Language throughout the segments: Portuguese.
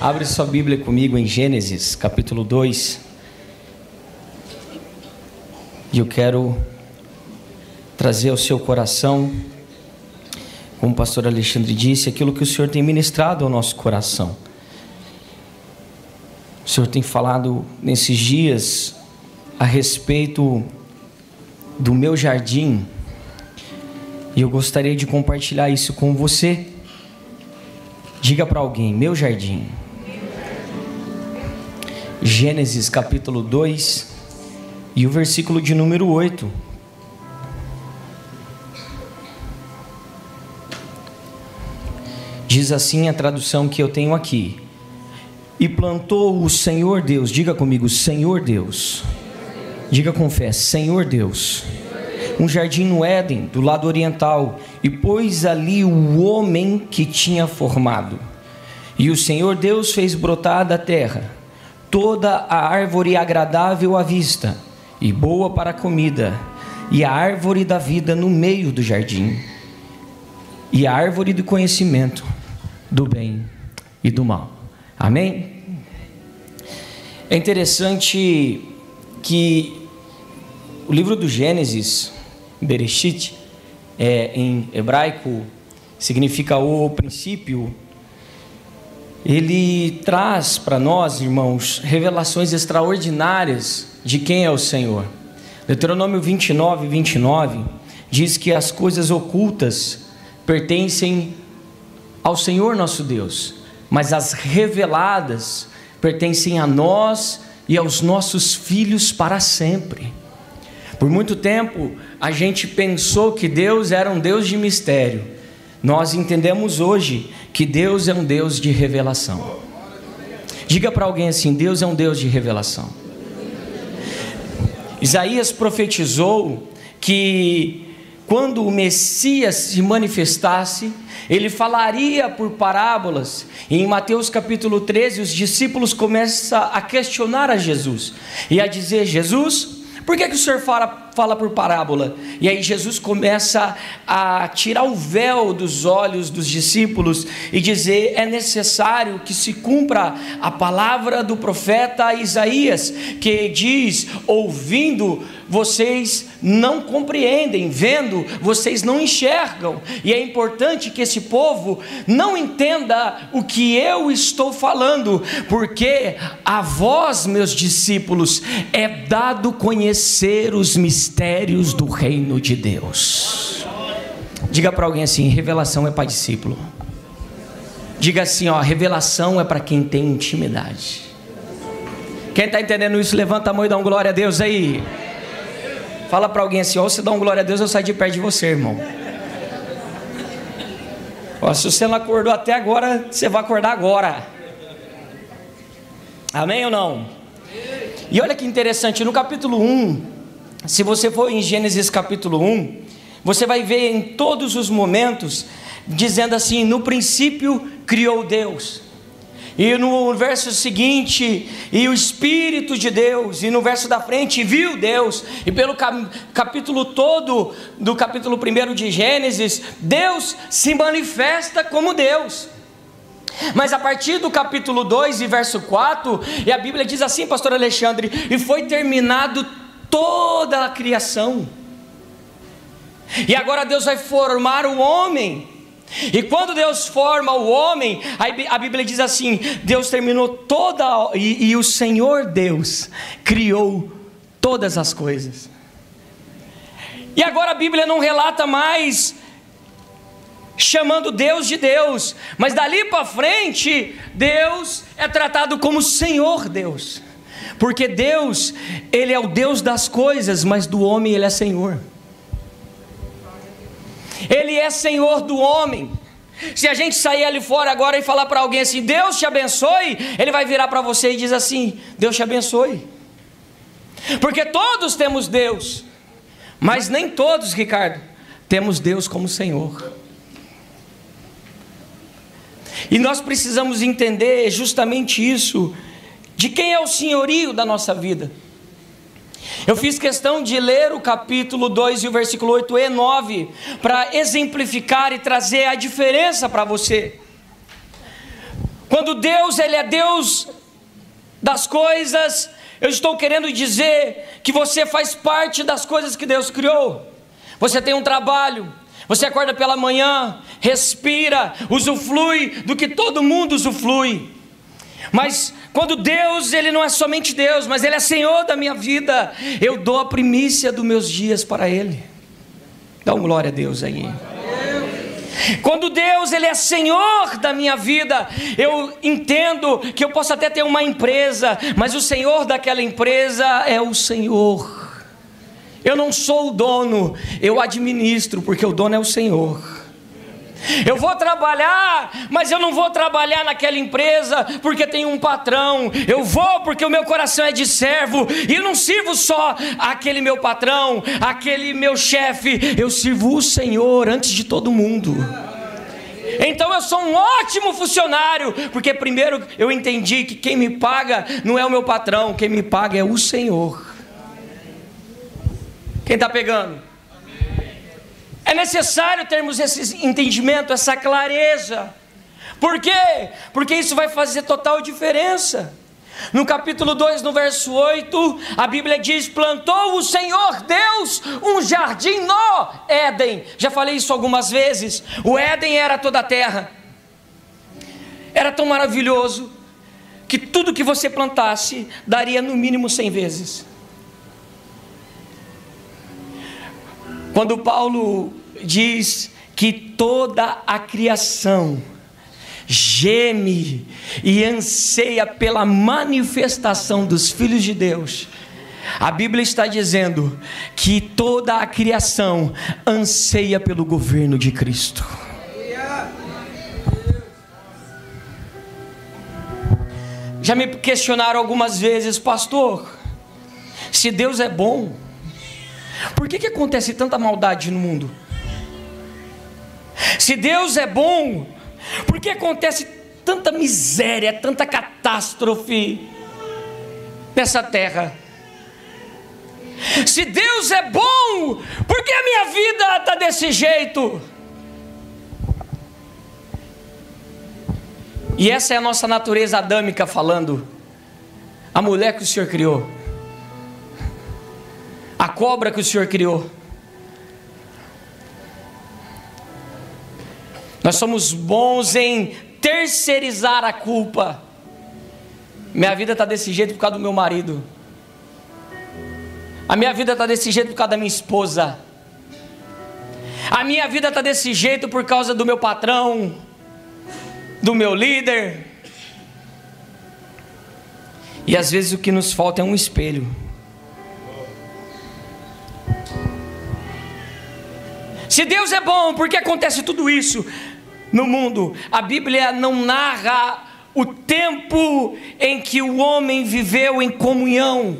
Abre sua Bíblia comigo em Gênesis, capítulo 2. E eu quero trazer ao seu coração, como o pastor Alexandre disse, aquilo que o Senhor tem ministrado ao nosso coração. O Senhor tem falado nesses dias a respeito do meu jardim, e eu gostaria de compartilhar isso com você. Diga para alguém: meu jardim. Gênesis capítulo 2 e o versículo de número 8. Diz assim a tradução que eu tenho aqui: E plantou o Senhor Deus, diga comigo, Senhor Deus. Diga com fé, Senhor Deus. Um jardim no Éden, do lado oriental, e pôs ali o homem que tinha formado. E o Senhor Deus fez brotar da terra toda a árvore agradável à vista e boa para a comida, e a árvore da vida no meio do jardim, e a árvore do conhecimento do bem e do mal. Amém? É interessante que o livro do Gênesis, Bereshit, é, em hebraico, significa o princípio ele traz para nós, irmãos, revelações extraordinárias de quem é o Senhor. Deuteronômio 29, 29 diz que as coisas ocultas pertencem ao Senhor nosso Deus, mas as reveladas pertencem a nós e aos nossos filhos para sempre. Por muito tempo, a gente pensou que Deus era um Deus de mistério. Nós entendemos hoje que Deus é um Deus de revelação. Diga para alguém assim: Deus é um Deus de revelação. Isaías profetizou que quando o Messias se manifestasse, ele falaria por parábolas. E em Mateus capítulo 13, os discípulos começam a questionar a Jesus e a dizer: Jesus, por que, que o senhor fala fala por parábola. E aí Jesus começa a tirar o véu dos olhos dos discípulos e dizer: é necessário que se cumpra a palavra do profeta Isaías, que diz: ouvindo vocês não compreendem, vendo, vocês não enxergam. E é importante que esse povo não entenda o que eu estou falando, porque a vós, meus discípulos, é dado conhecer os mistérios do reino de Deus. Diga para alguém assim: revelação é para discípulo. Diga assim, ó, revelação é para quem tem intimidade. Quem está entendendo isso, levanta a mão e dá um glória a Deus aí. Fala para alguém assim: ou você dá um glória a Deus, eu saio de perto de você, irmão. Ó, se você não acordou até agora, você vai acordar agora. Amém ou não? E olha que interessante, no capítulo 1, se você for em Gênesis capítulo 1, você vai ver em todos os momentos dizendo assim: no princípio criou Deus. E no verso seguinte, e o Espírito de Deus, e no verso da frente, viu Deus, e pelo capítulo todo do capítulo 1 de Gênesis, Deus se manifesta como Deus. Mas a partir do capítulo 2 e verso 4, e a Bíblia diz assim, pastor Alexandre, e foi terminado toda a criação. E agora Deus vai formar o homem e quando Deus forma o homem, a Bíblia diz assim: Deus terminou toda, e, e o Senhor Deus criou todas as coisas. E agora a Bíblia não relata mais chamando Deus de Deus, mas dali para frente, Deus é tratado como Senhor Deus, porque Deus, Ele é o Deus das coisas, mas do homem Ele é Senhor. Ele é Senhor do homem. Se a gente sair ali fora agora e falar para alguém assim, Deus te abençoe, ele vai virar para você e diz assim: Deus te abençoe. Porque todos temos Deus, mas nem todos, Ricardo, temos Deus como Senhor. E nós precisamos entender justamente isso, de quem é o senhorio da nossa vida. Eu fiz questão de ler o capítulo 2 e o versículo 8 e 9 para exemplificar e trazer a diferença para você. Quando Deus, Ele é Deus das coisas, eu estou querendo dizer que você faz parte das coisas que Deus criou. Você tem um trabalho, você acorda pela manhã, respira, usufrui do que todo mundo usufrui. Mas quando Deus, Ele não é somente Deus, mas Ele é Senhor da minha vida, eu dou a primícia dos meus dias para Ele. Dá um glória a Deus aí. Quando Deus ele é Senhor da minha vida, eu entendo que eu posso até ter uma empresa, mas o Senhor daquela empresa é o Senhor. Eu não sou o dono, eu administro, porque o dono é o Senhor. Eu vou trabalhar, mas eu não vou trabalhar naquela empresa porque tem um patrão. Eu vou porque o meu coração é de servo e eu não sirvo só aquele meu patrão, aquele meu chefe. Eu sirvo o Senhor antes de todo mundo. Então eu sou um ótimo funcionário, porque primeiro eu entendi que quem me paga não é o meu patrão, quem me paga é o Senhor. Quem está pegando? É necessário termos esse entendimento, essa clareza. Por quê? Porque isso vai fazer total diferença. No capítulo 2, no verso 8, a Bíblia diz: Plantou o Senhor Deus um jardim no Éden. Já falei isso algumas vezes. O Éden era toda a terra, era tão maravilhoso que tudo que você plantasse daria no mínimo 100 vezes. Quando Paulo diz que toda a criação geme e anseia pela manifestação dos filhos de Deus, a Bíblia está dizendo que toda a criação anseia pelo governo de Cristo. Já me questionaram algumas vezes, pastor, se Deus é bom, por que, que acontece tanta maldade no mundo? Se Deus é bom, por que acontece tanta miséria, tanta catástrofe nessa terra? Se Deus é bom, por que a minha vida está desse jeito? E essa é a nossa natureza adâmica falando. A mulher que o Senhor criou a cobra que o Senhor criou. Nós somos bons em terceirizar a culpa. Minha vida está desse jeito por causa do meu marido. A minha vida está desse jeito por causa da minha esposa. A minha vida está desse jeito por causa do meu patrão, do meu líder. E às vezes o que nos falta é um espelho. Se Deus é bom, por que acontece tudo isso no mundo? A Bíblia não narra o tempo em que o homem viveu em comunhão.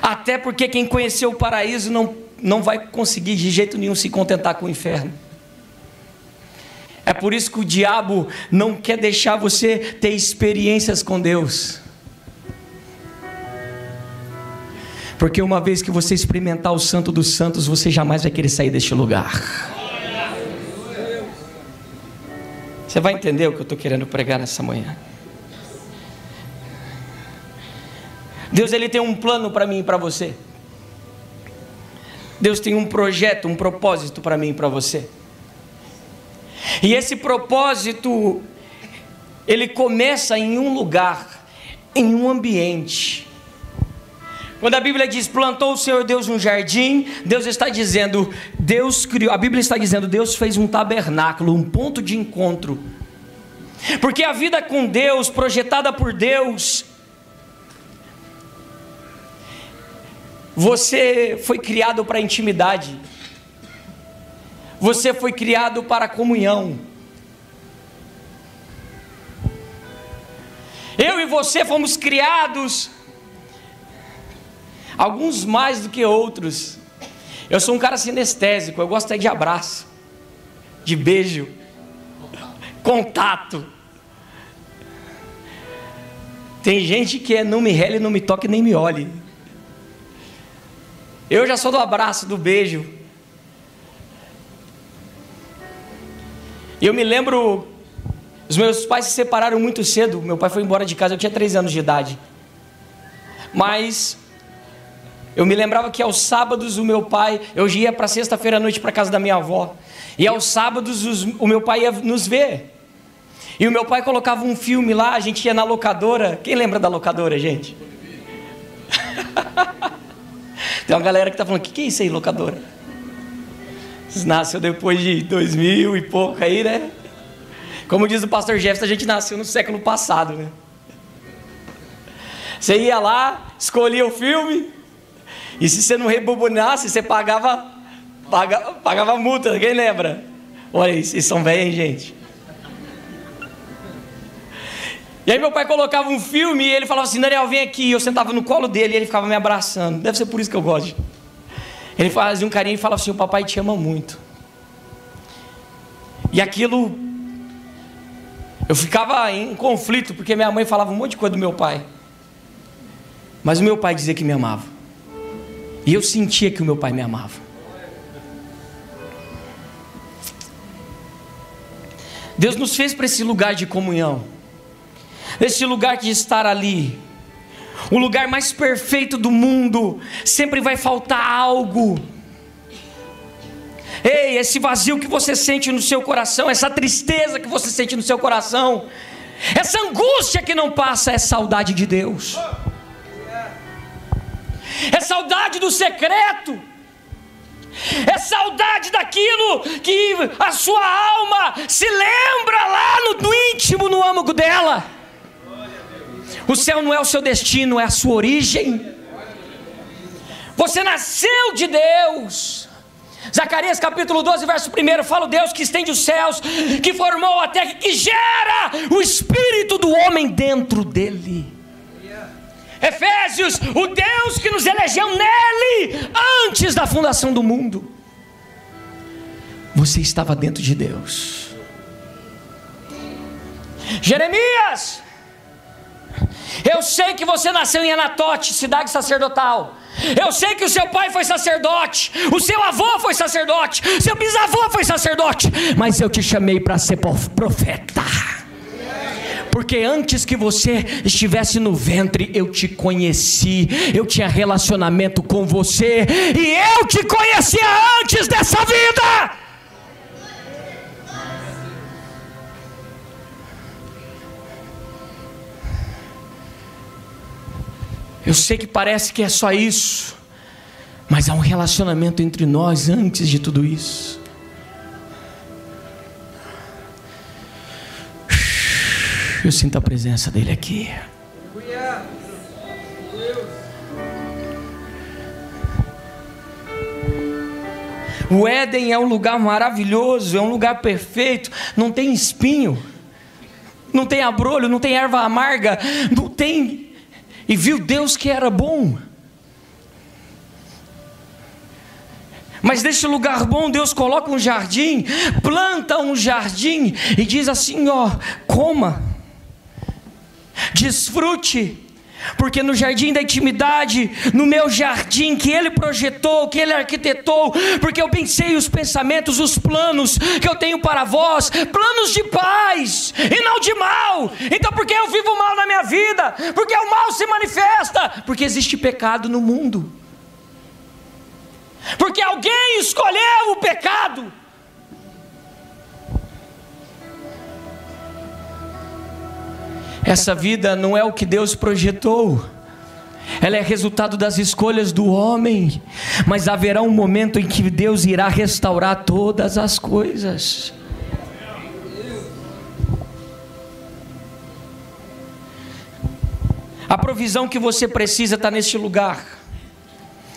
Até porque quem conheceu o paraíso não, não vai conseguir de jeito nenhum se contentar com o inferno. É por isso que o diabo não quer deixar você ter experiências com Deus. Porque uma vez que você experimentar o Santo dos Santos, você jamais vai querer sair deste lugar. Você vai entender o que eu estou querendo pregar nessa manhã. Deus ele tem um plano para mim e para você. Deus tem um projeto, um propósito para mim e para você. E esse propósito ele começa em um lugar, em um ambiente. Quando a Bíblia diz plantou o Senhor Deus um jardim, Deus está dizendo, Deus criou, a Bíblia está dizendo, Deus fez um tabernáculo, um ponto de encontro. Porque a vida com Deus, projetada por Deus, você foi criado para intimidade. Você foi criado para comunhão. Eu e você fomos criados alguns mais do que outros. Eu sou um cara sinestésico, eu gosto de abraço, de beijo, contato. Tem gente que é não me rele, não me toque, nem me olhe. Eu já sou do abraço, do beijo. Eu me lembro, os meus pais se separaram muito cedo. Meu pai foi embora de casa, eu tinha três anos de idade. Mas eu me lembrava que aos sábados o meu pai, eu ia para sexta-feira à noite para casa da minha avó. E aos sábados os, o meu pai ia nos ver. E o meu pai colocava um filme lá, a gente ia na locadora. Quem lembra da locadora, gente? Tem uma galera que está falando: o que, que é isso aí, locadora? Nasceu depois de dois mil e pouco aí, né? Como diz o pastor Jefferson, a gente nasceu no século passado, né? Você ia lá, escolhia o filme, e se você não rebobinasse, você pagava, pagava, pagava multa, quem lembra? Olha vocês são bem, gente. E aí meu pai colocava um filme e ele falava assim, Daniel, vem aqui. Eu sentava no colo dele e ele ficava me abraçando. Deve ser por isso que eu gosto. Ele fazia um carinho e falava assim, o papai te ama muito. E aquilo... Eu ficava em conflito, porque minha mãe falava um monte de coisa do meu pai. Mas o meu pai dizia que me amava. E eu sentia que o meu pai me amava. Deus nos fez para esse lugar de comunhão esse lugar de estar ali, o lugar mais perfeito do mundo, sempre vai faltar algo. Ei, esse vazio que você sente no seu coração, essa tristeza que você sente no seu coração, essa angústia que não passa, é saudade de Deus, é saudade do secreto, é saudade daquilo que a sua alma se lembra lá no, no íntimo, no âmago dela. O céu não é o seu destino, é a sua origem. Você nasceu de Deus. Zacarias capítulo 12, verso 1 fala o Deus que estende os céus, que formou a terra, que gera o espírito do homem dentro dele. Efésios, o Deus que nos elegeu nele antes da fundação do mundo. Você estava dentro de Deus. Jeremias, eu sei que você nasceu em Anatote, cidade sacerdotal. Eu sei que o seu pai foi sacerdote, o seu avô foi sacerdote, seu bisavô foi sacerdote, mas eu te chamei para ser profeta. Porque antes que você estivesse no ventre, eu te conheci, eu tinha relacionamento com você, e eu te conhecia antes dessa vida. Eu sei que parece que é só isso, mas há um relacionamento entre nós antes de tudo isso. Eu sinto a presença dele aqui. O Éden é um lugar maravilhoso, é um lugar perfeito, não tem espinho, não tem abrolho, não tem erva amarga, não tem e viu Deus que era bom. Mas nesse lugar bom, Deus coloca um jardim, planta um jardim e diz assim: ó, coma, desfrute, porque no jardim da intimidade, no meu jardim que ele projetou, que ele arquitetou, porque eu pensei os pensamentos, os planos que eu tenho para vós, planos de paz e não de mal. Então, por que eu vivo mal na minha vida? Porque o mal se manifesta, porque existe pecado no mundo. Porque alguém escolheu o pecado. Essa vida não é o que Deus projetou. Ela é resultado das escolhas do homem, mas haverá um momento em que Deus irá restaurar todas as coisas. A provisão que você precisa está neste lugar.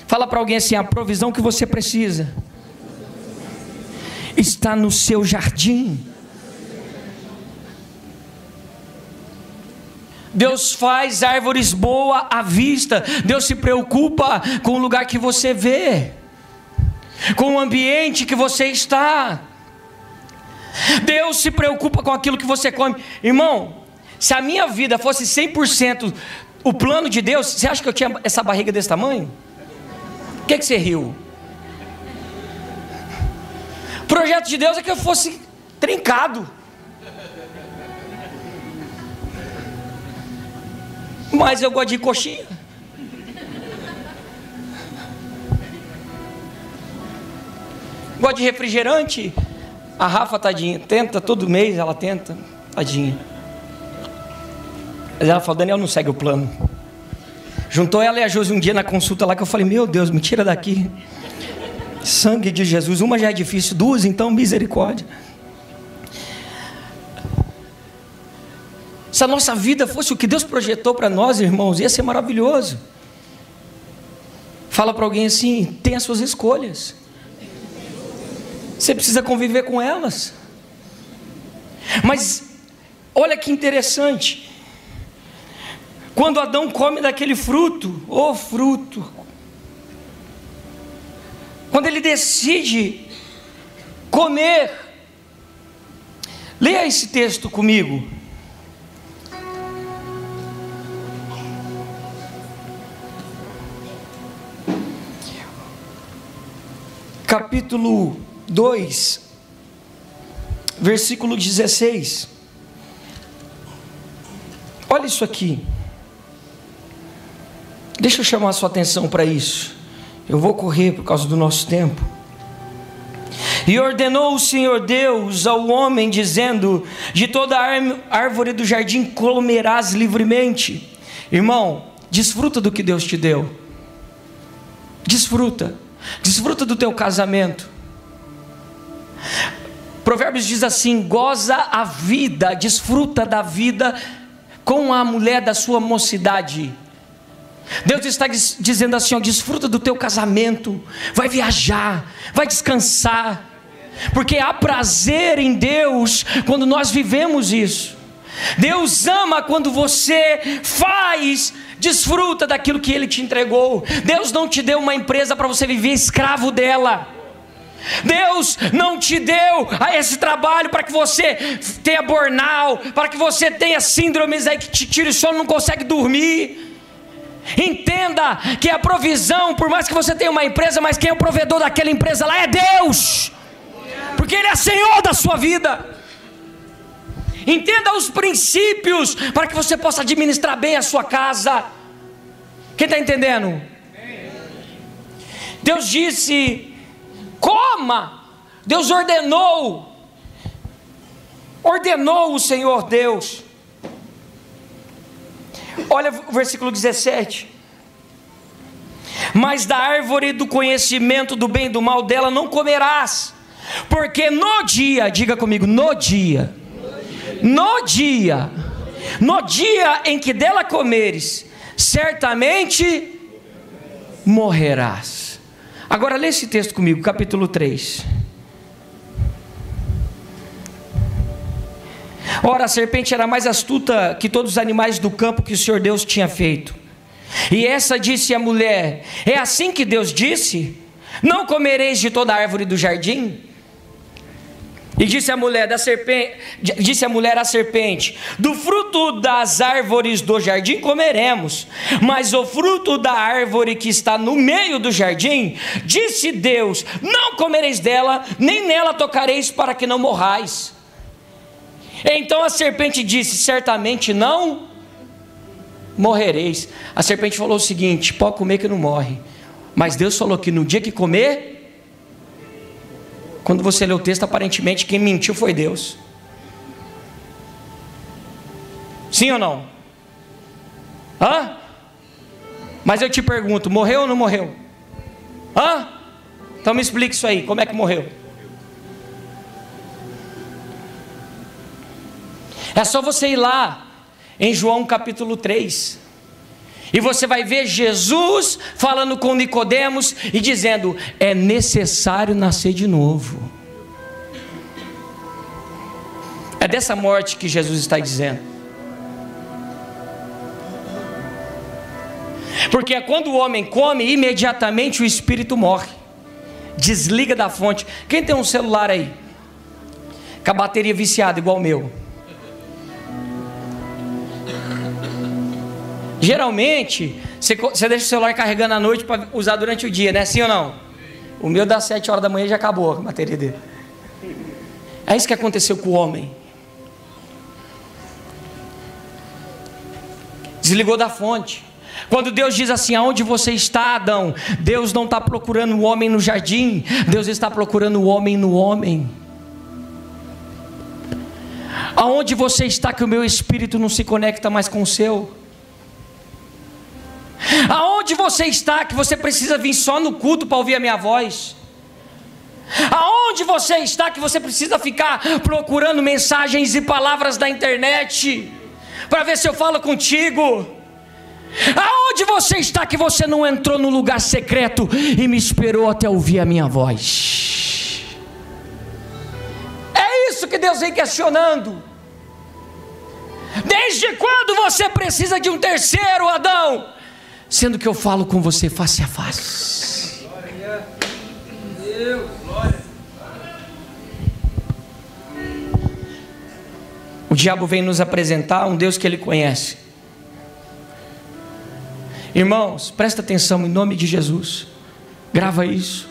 Fala para alguém assim: a provisão que você precisa está no seu jardim. Deus faz árvores boas à vista. Deus se preocupa com o lugar que você vê, com o ambiente que você está. Deus se preocupa com aquilo que você come. Irmão, se a minha vida fosse 100% o plano de Deus, você acha que eu tinha essa barriga desse tamanho? O que, que você riu? O projeto de Deus é que eu fosse trincado. Mas eu gosto de coxinha. Gosto de refrigerante. A Rafa, tadinha, tenta todo mês, ela tenta, tadinha. Mas ela falou: Daniel não segue o plano. Juntou ela e a Josi um dia na consulta lá que eu falei: Meu Deus, me tira daqui. Sangue de Jesus. Uma já é difícil, duas então misericórdia. Se a nossa vida fosse o que Deus projetou para nós, irmãos, ia ser maravilhoso. Fala para alguém assim: tem as suas escolhas. Você precisa conviver com elas. Mas olha que interessante. Quando Adão come daquele fruto, o oh fruto, quando ele decide comer, leia esse texto comigo. Capítulo 2, versículo 16. Olha isso aqui. Deixa eu chamar a sua atenção para isso. Eu vou correr por causa do nosso tempo. E ordenou o Senhor Deus ao homem, dizendo: De toda árvore do jardim comerás livremente. Irmão, desfruta do que Deus te deu. Desfruta. Desfruta do teu casamento. Provérbios diz assim: goza a vida, desfruta da vida com a mulher da sua mocidade. Deus está dizendo assim: ó, desfruta do teu casamento, vai viajar, vai descansar, porque há prazer em Deus quando nós vivemos isso. Deus ama quando você faz, desfruta daquilo que Ele te entregou. Deus não te deu uma empresa para você viver escravo dela. Deus não te deu esse trabalho para que você tenha burnout, para que você tenha síndromes aí que te tire o sono, não consegue dormir. Entenda que a provisão, por mais que você tenha uma empresa, mas quem é o provedor daquela empresa lá é Deus, porque Ele é Senhor da sua vida. Entenda os princípios para que você possa administrar bem a sua casa. Quem está entendendo? Deus disse coma. Deus ordenou, ordenou o Senhor Deus. Olha o versículo 17. Mas da árvore do conhecimento do bem e do mal dela não comerás, porque no dia, diga comigo, no dia, no dia, no dia em que dela comeres, certamente morrerás. Agora lê esse texto comigo, capítulo 3. Ora, a serpente era mais astuta que todos os animais do campo que o Senhor Deus tinha feito. E essa disse à mulher: É assim que Deus disse? Não comereis de toda árvore do jardim? E disse a mulher da serpente, disse a mulher à serpente: Do fruto das árvores do jardim comeremos, mas o fruto da árvore que está no meio do jardim, disse Deus: Não comereis dela, nem nela tocareis para que não morrais. Então a serpente disse: Certamente não morrereis. A serpente falou o seguinte: Pode comer que não morre. Mas Deus falou que no dia que comer, quando você lê o texto, aparentemente quem mentiu foi Deus. Sim ou não? Hã? Mas eu te pergunto: morreu ou não morreu? Hã? Então me explique isso aí: como é que morreu? É só você ir lá em João capítulo 3. E você vai ver Jesus falando com Nicodemos e dizendo: "É necessário nascer de novo". É dessa morte que Jesus está dizendo. Porque é quando o homem come, imediatamente o espírito morre. Desliga da fonte. Quem tem um celular aí? Com a bateria viciada igual o meu. Geralmente, você, deixa o celular carregando à noite para usar durante o dia, né? Sim ou não? O meu das 7 horas da manhã já acabou a bateria dele. É isso que aconteceu com o homem. Desligou da fonte. Quando Deus diz assim: Aonde você está, Adão? Deus não está procurando o homem no jardim, Deus está procurando o homem no homem. Aonde você está que o meu espírito não se conecta mais com o seu? Aonde você está que você precisa vir só no culto para ouvir a minha voz? Aonde você está que você precisa ficar procurando mensagens e palavras da internet para ver se eu falo contigo? Aonde você está que você não entrou no lugar secreto e me esperou até ouvir a minha voz? É isso que Deus vem questionando. Desde quando você precisa de um terceiro, Adão? Sendo que eu falo com você face a face. Glória a Deus. O diabo vem nos apresentar um Deus que ele conhece. Irmãos, presta atenção em nome de Jesus. Grava isso.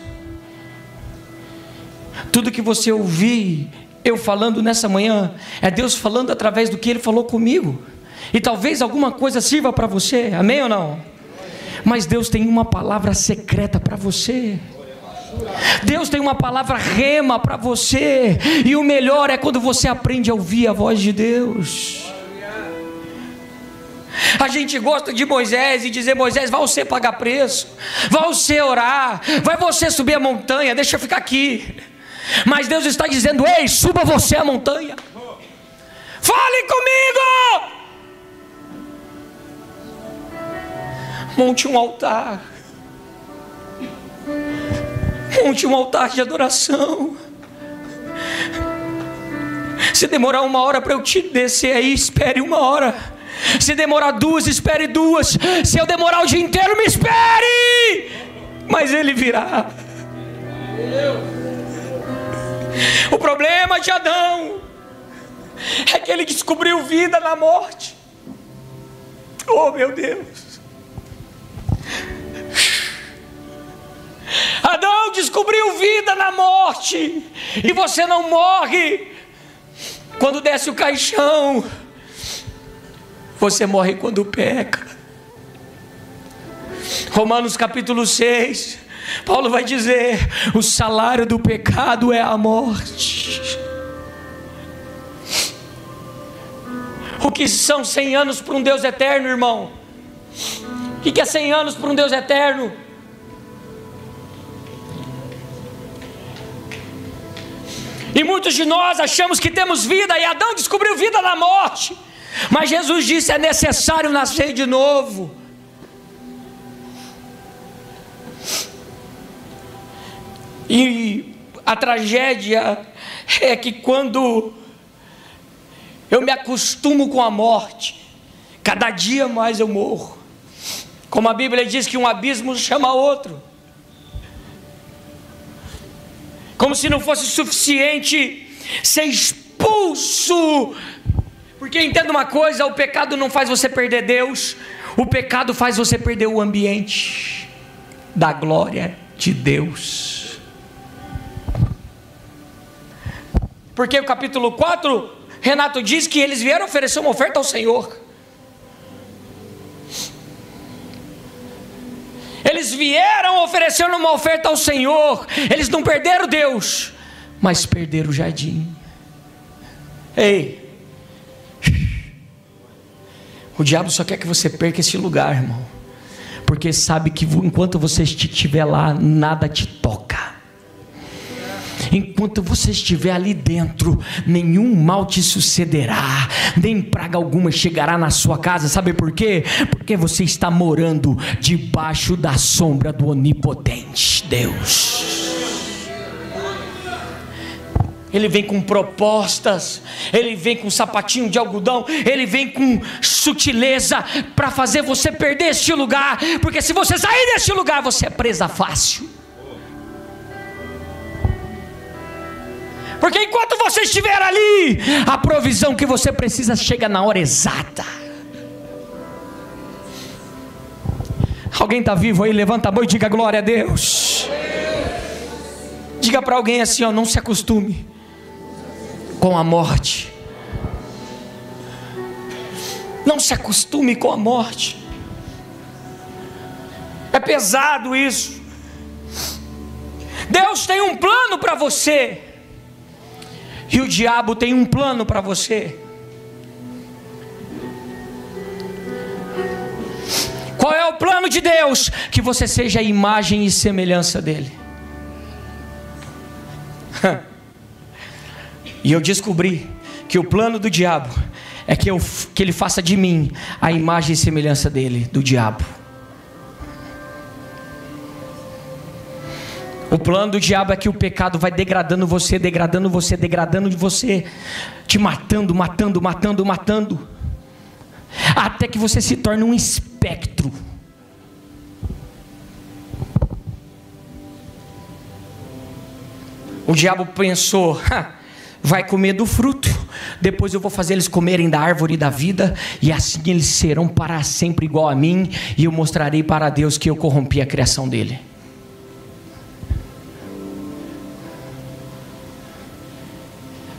Tudo que você ouvir eu falando nessa manhã é Deus falando através do que ele falou comigo. E talvez alguma coisa sirva para você. Amém ou não? Mas Deus tem uma palavra secreta para você. Deus tem uma palavra rema para você, e o melhor é quando você aprende a ouvir a voz de Deus. A gente gosta de Moisés e dizer: Moisés, vai você pagar preço, vai você orar, vai você subir a montanha, deixa eu ficar aqui. Mas Deus está dizendo: Ei, suba você a montanha, fale comigo. Monte um altar Monte um altar de adoração. Se demorar uma hora para eu te descer aí, espere uma hora. Se demorar duas, espere duas. Se eu demorar o dia inteiro, me espere. Mas ele virá. O problema de Adão é que ele descobriu vida na morte. Oh, meu Deus. Adão descobriu vida na morte, e você não morre quando desce o caixão, você morre quando peca. Romanos capítulo 6, Paulo vai dizer: o salário do pecado é a morte. O que são 100 anos para um Deus eterno, irmão? O que é 100 anos para um Deus eterno? E muitos de nós achamos que temos vida, e Adão descobriu vida na morte. Mas Jesus disse: é necessário nascer de novo. E a tragédia é que quando eu me acostumo com a morte, cada dia mais eu morro. Como a Bíblia diz que um abismo chama outro. Como se não fosse suficiente ser expulso. Porque entenda uma coisa: o pecado não faz você perder Deus, o pecado faz você perder o ambiente da glória de Deus. Porque o capítulo 4, Renato diz que eles vieram oferecer uma oferta ao Senhor. Eles vieram oferecendo uma oferta ao Senhor. Eles não perderam Deus, mas perderam o jardim. Ei, o diabo só quer que você perca esse lugar, irmão, porque sabe que enquanto você estiver lá, nada te toca. Enquanto você estiver ali dentro, nenhum mal te sucederá, nem praga alguma chegará na sua casa. Sabe por quê? Porque você está morando debaixo da sombra do onipotente Deus. Ele vem com propostas, ele vem com sapatinho de algodão, ele vem com sutileza para fazer você perder este lugar, porque se você sair deste lugar, você é presa fácil. Porque enquanto você estiver ali, a provisão que você precisa chega na hora exata. Alguém está vivo aí? Levanta a mão e diga glória a Deus. Diga para alguém assim: ó, não se acostume com a morte. Não se acostume com a morte. É pesado isso. Deus tem um plano para você. E o diabo tem um plano para você. Qual é o plano de Deus? Que você seja a imagem e semelhança dele. e eu descobri que o plano do diabo é que, eu, que ele faça de mim a imagem e semelhança dele, do diabo. O plano do diabo é que o pecado vai degradando você, degradando você, degradando de você, te matando, matando, matando, matando, até que você se torne um espectro. O diabo pensou: vai comer do fruto, depois eu vou fazer eles comerem da árvore da vida, e assim eles serão para sempre igual a mim, e eu mostrarei para Deus que eu corrompi a criação dele.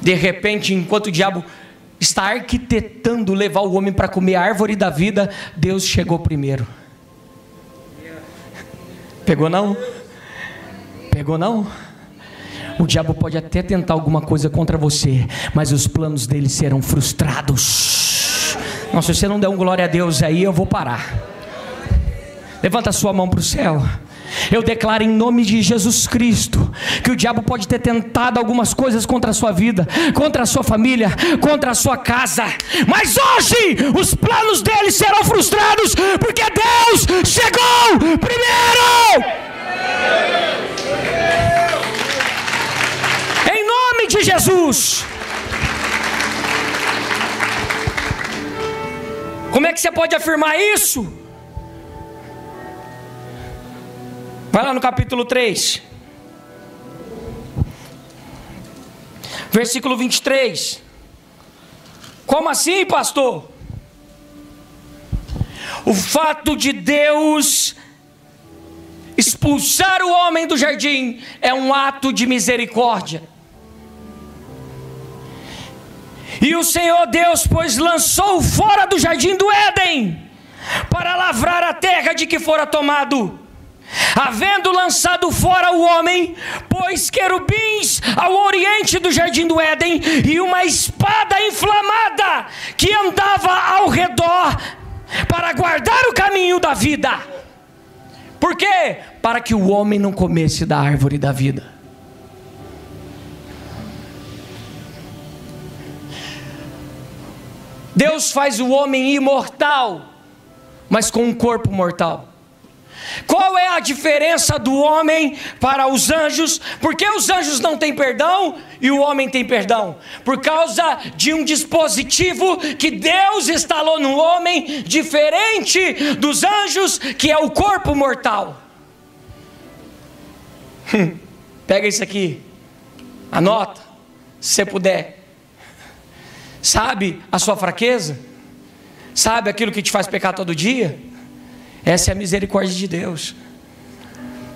De repente, enquanto o diabo está arquitetando levar o homem para comer a árvore da vida, Deus chegou primeiro. Pegou não? Pegou não? O diabo pode até tentar alguma coisa contra você, mas os planos dele serão frustrados. Nossa, se você não der um glória a Deus aí, eu vou parar. Levanta a sua mão para o céu. Eu declaro em nome de Jesus Cristo que o diabo pode ter tentado algumas coisas contra a sua vida, contra a sua família, contra a sua casa, mas hoje os planos dele serão frustrados, porque Deus chegou primeiro. Em nome de Jesus. Como é que você pode afirmar isso? Vai lá no capítulo 3. Versículo 23. Como assim, pastor? O fato de Deus expulsar o homem do jardim é um ato de misericórdia. E o Senhor Deus, pois, lançou fora do jardim do Éden, para lavrar a terra de que fora tomado havendo lançado fora o homem, pôs querubins ao oriente do jardim do Éden e uma espada inflamada que andava ao redor para guardar o caminho da vida. Por quê? Para que o homem não comesse da árvore da vida. Deus faz o homem imortal, mas com um corpo mortal. Qual é a diferença do homem para os anjos? Porque os anjos não têm perdão e o homem tem perdão? Por causa de um dispositivo que Deus instalou no homem, diferente dos anjos, que é o corpo mortal. Pega isso aqui, anota, se você puder. Sabe a sua fraqueza? Sabe aquilo que te faz pecar todo dia? Essa é a misericórdia de Deus.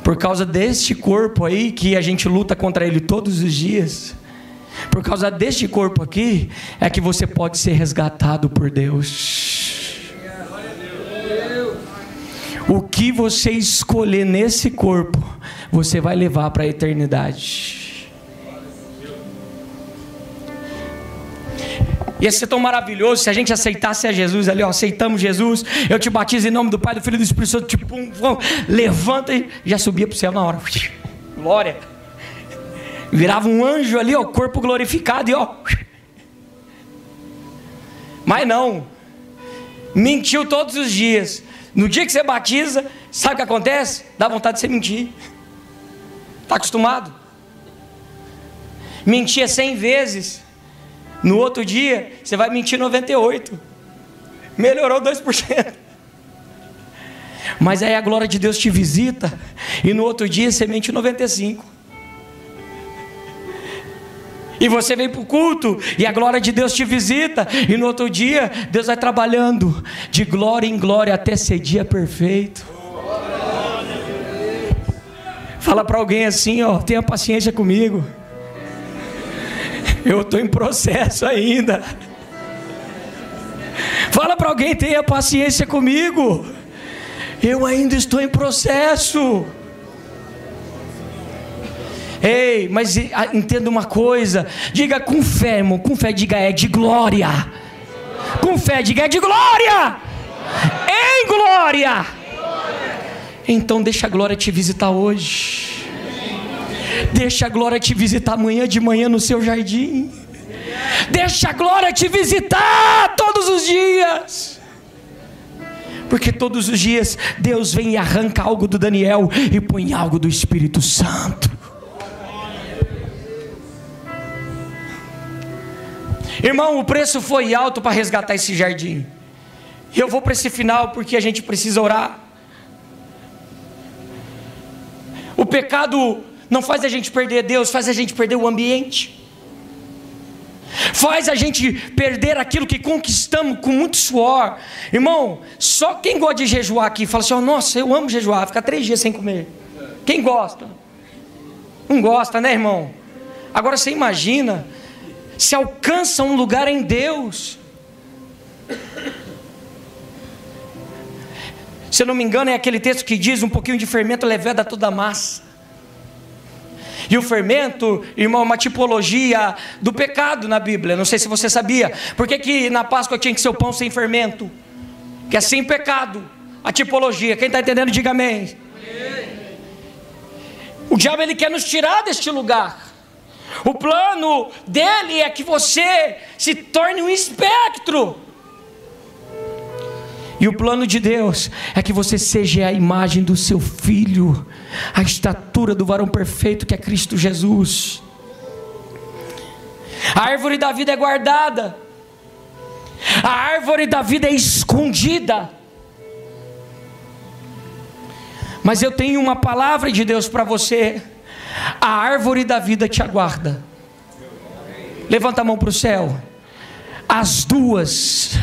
Por causa deste corpo aí que a gente luta contra ele todos os dias. Por causa deste corpo aqui é que você pode ser resgatado por Deus. O que você escolher nesse corpo, você vai levar para a eternidade. Ia ser tão maravilhoso se a gente aceitasse a Jesus ali, ó, aceitamos Jesus, eu te batizo em nome do Pai, do Filho e do Espírito Santo, tipo, um, levanta e já subia para o céu na hora. Glória. Virava um anjo ali, ó, corpo glorificado e ó. Mas não. Mentiu todos os dias. No dia que você batiza, sabe o que acontece? Dá vontade de você mentir. Está acostumado? Mentia cem vezes. No outro dia, você vai mentir 98. Melhorou 2%. Mas aí a glória de Deus te visita e no outro dia você mente 95. E você vem para o culto e a glória de Deus te visita, e no outro dia Deus vai trabalhando de glória em glória até ser dia perfeito. Fala para alguém assim, ó, tenha paciência comigo. Eu estou em processo ainda. Fala para alguém, tenha paciência comigo. Eu ainda estou em processo. Ei, mas entenda uma coisa. Diga com fé, irmão. Com fé, diga é de glória. Com fé, diga é de glória. Em glória. Então deixa a glória te visitar hoje. Deixa a glória te visitar amanhã de manhã no seu jardim. Deixa a glória te visitar todos os dias. Porque todos os dias Deus vem e arranca algo do Daniel e põe algo do Espírito Santo. Irmão, o preço foi alto para resgatar esse jardim. E eu vou para esse final porque a gente precisa orar. O pecado não faz a gente perder Deus, faz a gente perder o ambiente. Faz a gente perder aquilo que conquistamos com muito suor. Irmão, só quem gosta de jejuar aqui fala assim: oh, nossa, eu amo jejuar, ficar três dias sem comer. Quem gosta? Não gosta, né, irmão? Agora você imagina se alcança um lugar em Deus. Se eu não me engano, é aquele texto que diz um pouquinho de fermento leveda toda a massa. E o fermento, irmão, é uma tipologia do pecado na Bíblia. Não sei se você sabia. Por que, que na Páscoa tinha que ser o pão sem fermento? Que é sem pecado. A tipologia. Quem está entendendo, diga amém. O diabo ele quer nos tirar deste lugar. O plano dele é que você se torne um espectro. E o plano de Deus é que você seja a imagem do seu filho, a estatura do varão perfeito que é Cristo Jesus. A árvore da vida é guardada, a árvore da vida é escondida. Mas eu tenho uma palavra de Deus para você a árvore da vida te aguarda. Levanta a mão para o céu. As duas,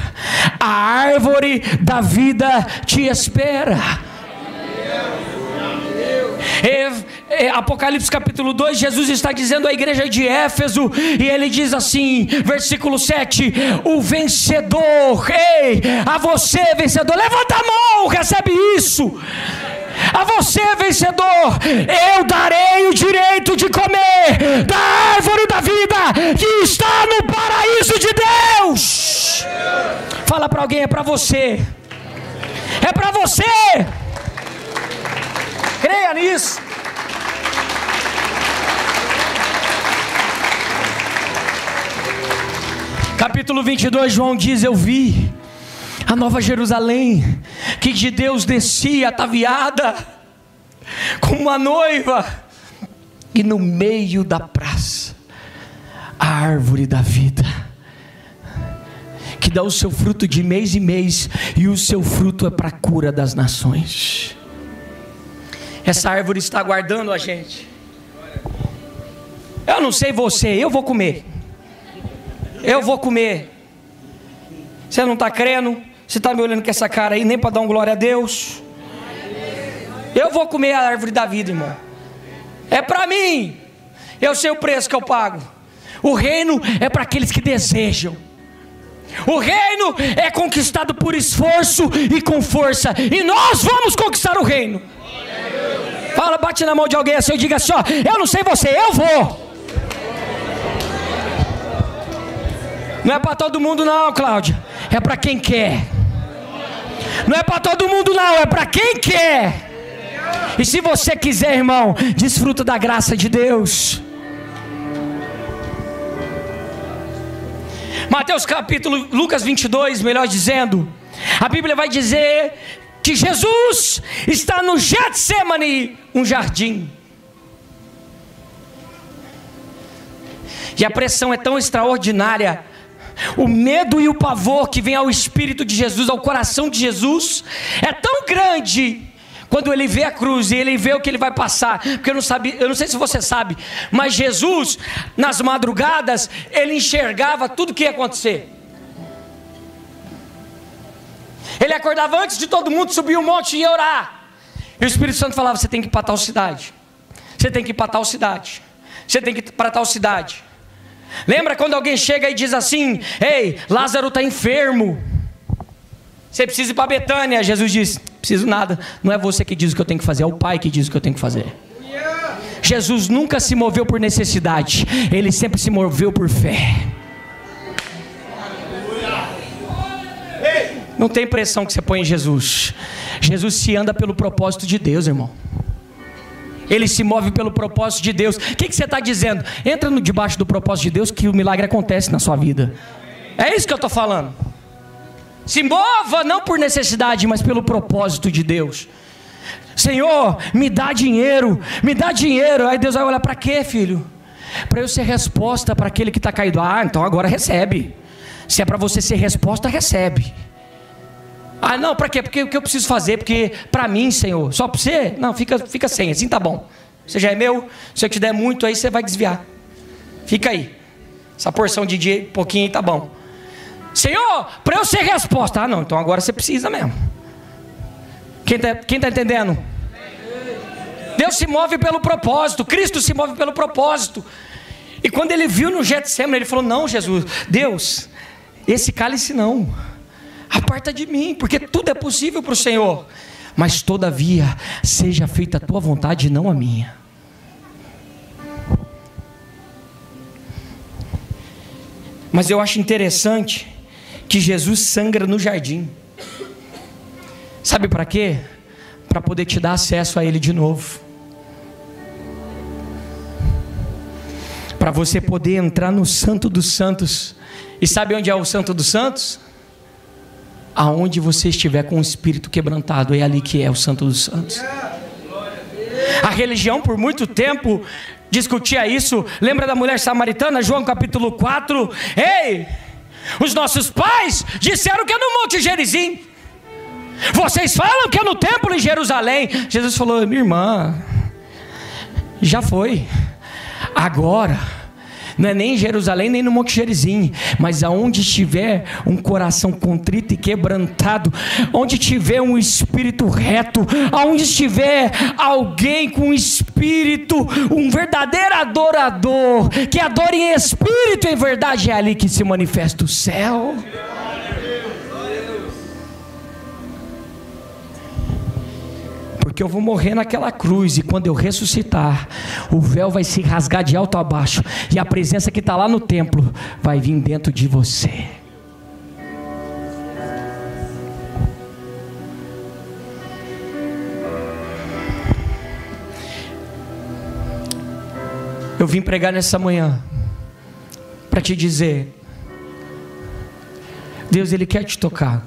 a árvore da vida te espera. É, é, Apocalipse capítulo 2, Jesus está dizendo à igreja de Éfeso, e ele diz assim, versículo 7: O vencedor, ei, a você vencedor, levanta a mão, recebe isso. A você, vencedor, eu darei o direito de comer da árvore da vida que está no paraíso de Deus. Fala para alguém, é para você. É para você. Creia nisso. Capítulo 22, João diz: Eu vi a nova Jerusalém, que de Deus descia ataviada, como uma noiva, e no meio da praça, a árvore da vida, que dá o seu fruto de mês em mês, e o seu fruto é para a cura das nações. Essa árvore está aguardando a gente. Eu não sei você, eu vou comer. Eu vou comer. Você não está crendo? Você está me olhando com essa cara aí, nem para dar um glória a Deus. Eu vou comer a árvore da vida, irmão. É para mim. Eu sei o preço que eu pago. O reino é para aqueles que desejam. O reino é conquistado por esforço e com força. E nós vamos conquistar o reino. Fala, bate na mão de alguém assim e diga assim: ó, eu não sei você, eu vou. Não é para todo mundo, não, Cláudia. É para quem quer. Não é para todo mundo, não, é para quem quer. E se você quiser, irmão, desfruta da graça de Deus. Mateus capítulo, Lucas 22, melhor dizendo, a Bíblia vai dizer que Jesus está no Getsemane, um jardim. E a pressão é tão extraordinária o medo e o pavor que vem ao espírito de Jesus, ao coração de Jesus, é tão grande quando ele vê a cruz e ele vê o que ele vai passar, porque eu não, sabe, eu não sei se você sabe, mas Jesus, nas madrugadas, ele enxergava tudo o que ia acontecer. Ele acordava antes de todo mundo, subir o monte e ia orar. E o Espírito Santo falava: Você tem que ir para tal cidade, você tem que ir para tal cidade, você tem que ir para tal cidade. Lembra quando alguém chega e diz assim: Ei, Lázaro está enfermo. Você precisa ir para Betânia. Jesus diz: Preciso nada. Não é você que diz o que eu tenho que fazer, é o Pai que diz o que eu tenho que fazer. Jesus nunca se moveu por necessidade, ele sempre se moveu por fé. Não tem pressão que você põe em Jesus. Jesus se anda pelo propósito de Deus, irmão. Ele se move pelo propósito de Deus. O que, que você está dizendo? Entra no debaixo do propósito de Deus que o milagre acontece na sua vida. É isso que eu estou falando. Se mova não por necessidade, mas pelo propósito de Deus. Senhor, me dá dinheiro, me dá dinheiro. Aí Deus vai olhar para quê, filho? Para eu ser resposta para aquele que está caído. Ah, então agora recebe. Se é para você ser resposta, recebe. Ah, não, para quê? Porque o que eu preciso fazer? Porque para mim, Senhor, só para você? Não, fica, fica sem, assim tá bom. Você já é meu, se eu te der muito, aí você vai desviar. Fica aí. Essa porção de dia, pouquinho tá bom. Senhor, para eu ser resposta. Ah, não, então agora você precisa mesmo. Quem está quem tá entendendo? Deus se move pelo propósito, Cristo se move pelo propósito. E quando ele viu no Getsemane, ele falou: Não, Jesus, Deus, esse cálice não aparta de mim, porque tudo é possível para o Senhor. Mas todavia, seja feita a tua vontade e não a minha. Mas eu acho interessante que Jesus sangra no jardim. Sabe para quê? Para poder te dar acesso a Ele de novo. Para você poder entrar no Santo dos Santos. E sabe onde é o Santo dos Santos? Aonde você estiver com o espírito quebrantado, é ali que é o Santo dos Santos. A religião, por muito tempo, discutia isso. Lembra da mulher samaritana, João capítulo 4? Ei, os nossos pais disseram que é no Monte Gerizim. Vocês falam que é no templo em Jerusalém. Jesus falou: minha irmã, já foi. Agora não é nem em Jerusalém, nem no Monte Gerizim, mas aonde estiver um coração contrito e quebrantado, onde tiver um espírito reto, aonde estiver alguém com espírito, um verdadeiro adorador, que adore em espírito e em verdade, é ali que se manifesta o céu. Porque eu vou morrer naquela cruz e quando eu ressuscitar, o véu vai se rasgar de alto a baixo e a presença que está lá no templo vai vir dentro de você. Eu vim pregar nessa manhã para te dizer: Deus, Ele quer te tocar.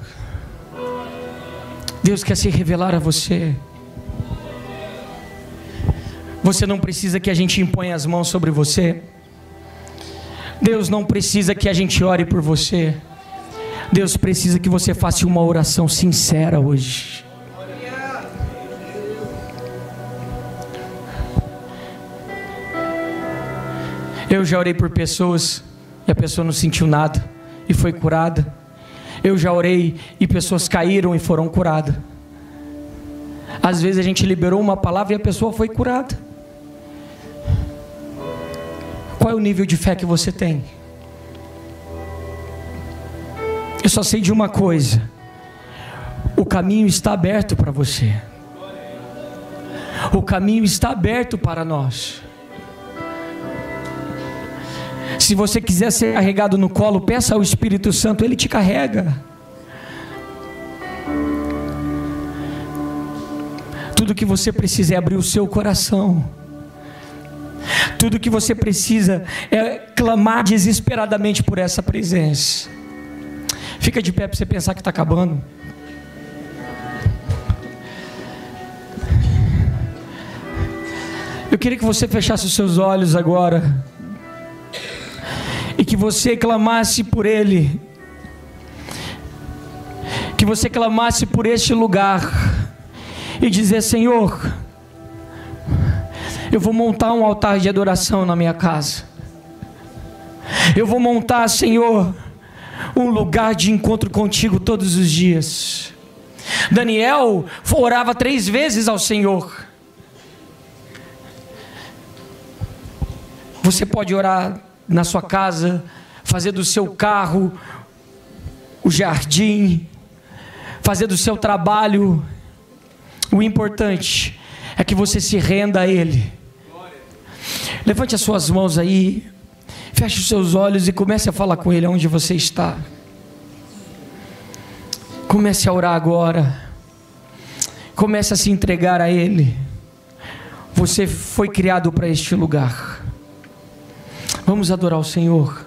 Deus quer se revelar a você. Você não precisa que a gente imponha as mãos sobre você. Deus não precisa que a gente ore por você. Deus precisa que você faça uma oração sincera hoje. Eu já orei por pessoas e a pessoa não sentiu nada e foi curada. Eu já orei e pessoas caíram e foram curadas. Às vezes a gente liberou uma palavra e a pessoa foi curada. Qual é o nível de fé que você tem? Eu só sei de uma coisa: o caminho está aberto para você. O caminho está aberto para nós. Se você quiser ser carregado no colo, peça ao Espírito Santo, ele te carrega. Tudo que você precisa é abrir o seu coração. Tudo que você precisa é clamar desesperadamente por essa presença. Fica de pé para você pensar que está acabando. Eu queria que você fechasse os seus olhos agora e que você clamasse por Ele, que você clamasse por este lugar e dizer: Senhor, eu vou montar um altar de adoração na minha casa. Eu vou montar, Senhor, um lugar de encontro contigo todos os dias. Daniel orava três vezes ao Senhor. Você pode orar na sua casa, fazer do seu carro o jardim, fazer do seu trabalho. O importante é que você se renda a Ele. Levante as suas mãos aí, feche os seus olhos e comece a falar com Ele onde você está. Comece a orar agora. Comece a se entregar a Ele. Você foi criado para este lugar. Vamos adorar o Senhor.